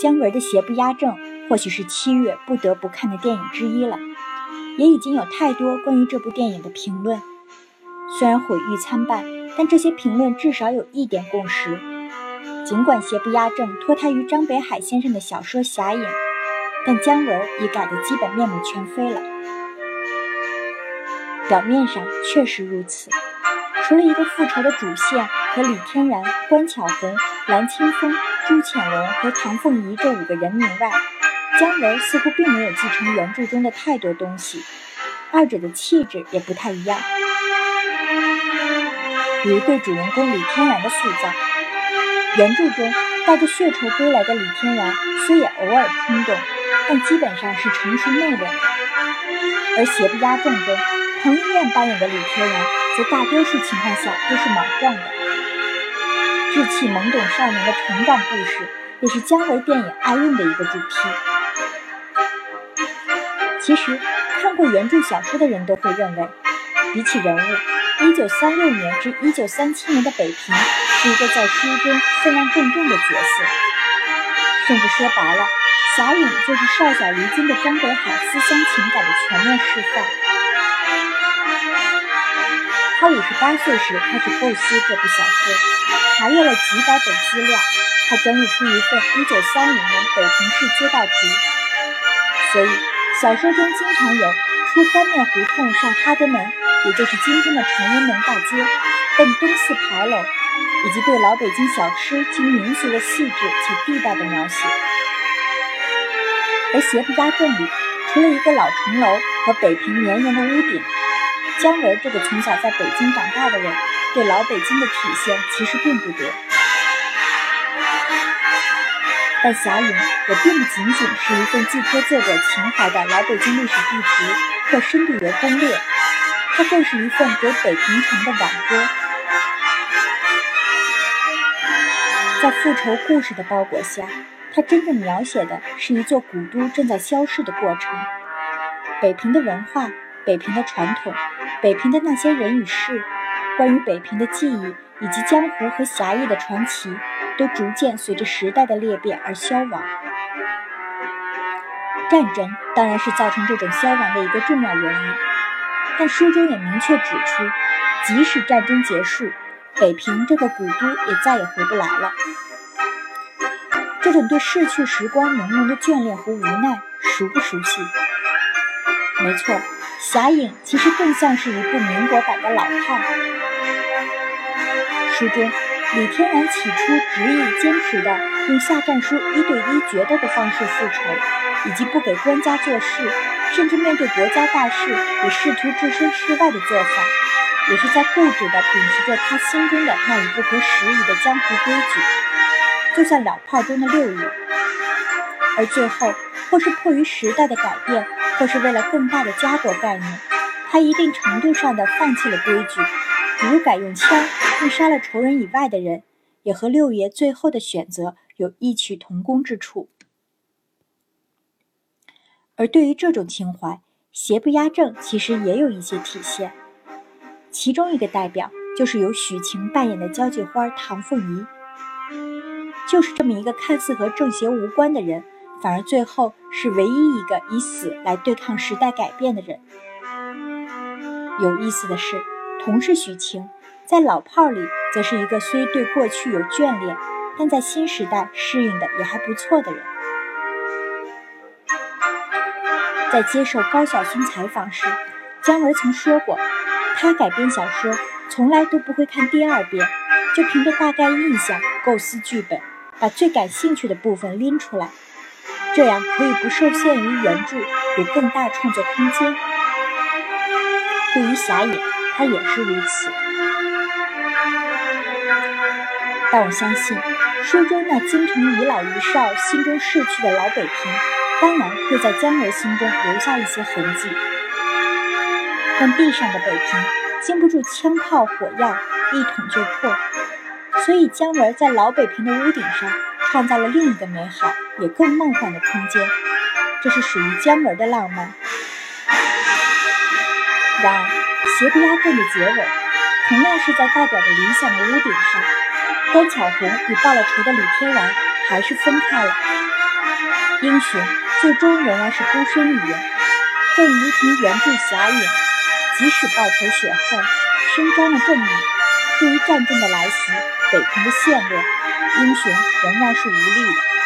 姜文的《邪不压正》或许是七月不得不看的电影之一了。也已经有太多关于这部电影的评论，虽然毁誉参半，但这些评论至少有一点共识。尽管《邪不压正》脱胎于张北海先生的小说《侠影》，但姜文已改得基本面目全非了。表面上确实如此，除了一个复仇的主线和李天然、关巧红、蓝青峰、朱潜龙和唐凤仪这五个人名外，姜文似乎并没有继承原著中的太多东西，二者的气质也不太一样。比如对主人公李天然的塑造，原著中带着血仇归来的李天然虽也偶尔冲动，但基本上是成熟内敛的；而邪不压正中。彭于晏扮演的李天然，则大多数情况下都是莽撞的。稚气懵懂少年的成长故事，也是姜文电影爱用的一个主题。其实，看过原著小说的人都会认为，比起人物，1936年至1937年的北平是一个在书中分量更重的角色。甚至说白了，侠影就是少小离京的张北海思乡情感的全面释放。他五十八岁时开始构思这部小说，查阅了几百本资料，他整理出一份一九三五年北平市街道图。所以小说中经常有出三面胡同上哈德门，也就是今天的崇文门大街，奔东四牌楼，以及对老北京小吃及民俗的细致且地道的描写。而邪不压正里，除了一个老城楼和北平绵延的屋顶。姜文这个从小在北京长大的人，对老北京的体现其实并不多。但《侠影》也并不仅仅是一份寄托作者情怀的老北京历史地图或深度游攻略，它更是一份给北平城的挽歌。在复仇故事的包裹下，它真正描写的是一座古都正在消逝的过程，北平的文化，北平的传统。北平的那些人与事，关于北平的记忆以及江湖和侠义的传奇，都逐渐随着时代的裂变而消亡。战争当然是造成这种消亡的一个重要原因，但书中也明确指出，即使战争结束，北平这个古都也再也回不来了。这种对逝去时光浓浓的眷恋和无奈，熟不熟悉？没错。侠影其实更像是一部民国版的老炮。书中，李天然起初执意坚持的用下战书一对一决斗的方式复仇，以及不给官家做事，甚至面对国家大事也试图置身事外的做法，也是在固执地秉持着他心中的那一不合时宜的江湖规矩，就像老炮中的六爷。而最后，或是迫于时代的改变。或是为了更大的家国概念，他一定程度上的放弃了规矩，比如改用枪，并杀了仇人以外的人，也和六爷最后的选择有异曲同工之处。而对于这种情怀，邪不压正其实也有一些体现，其中一个代表就是由许晴扮演的交际花唐凤仪，就是这么一个看似和正邪无关的人。反而最后是唯一一个以死来对抗时代改变的人。有意思的是，同是许晴，在老炮儿里则是一个虽对过去有眷恋，但在新时代适应的也还不错的人。在接受高晓松采访时，姜文曾说过，他改编小说从来都不会看第二遍，就凭着大概印象构思剧本，把最感兴趣的部分拎出来。这样可以不受限于原著，有更大创作空间。对于侠影，他也是如此。但我相信，书中那京城遗老遗少心中逝去的老北平，当然会在姜文心中留下一些痕迹。但地上的北平，经不住枪炮火药，一捅就破。所以姜文在老北平的屋顶上。创造了另一个美好，也更梦幻的空间，这是属于姜文的浪漫。然而，邪不压正的结尾，同样是在代表着理想的屋顶上，关巧红与报了仇的李天然还是分开了。英雄最终仍然是孤身一人。正如同原著侠影，即使报仇雪恨，伸张了正义，对于战争的来袭、北平的陷落，英雄仍然是无力的。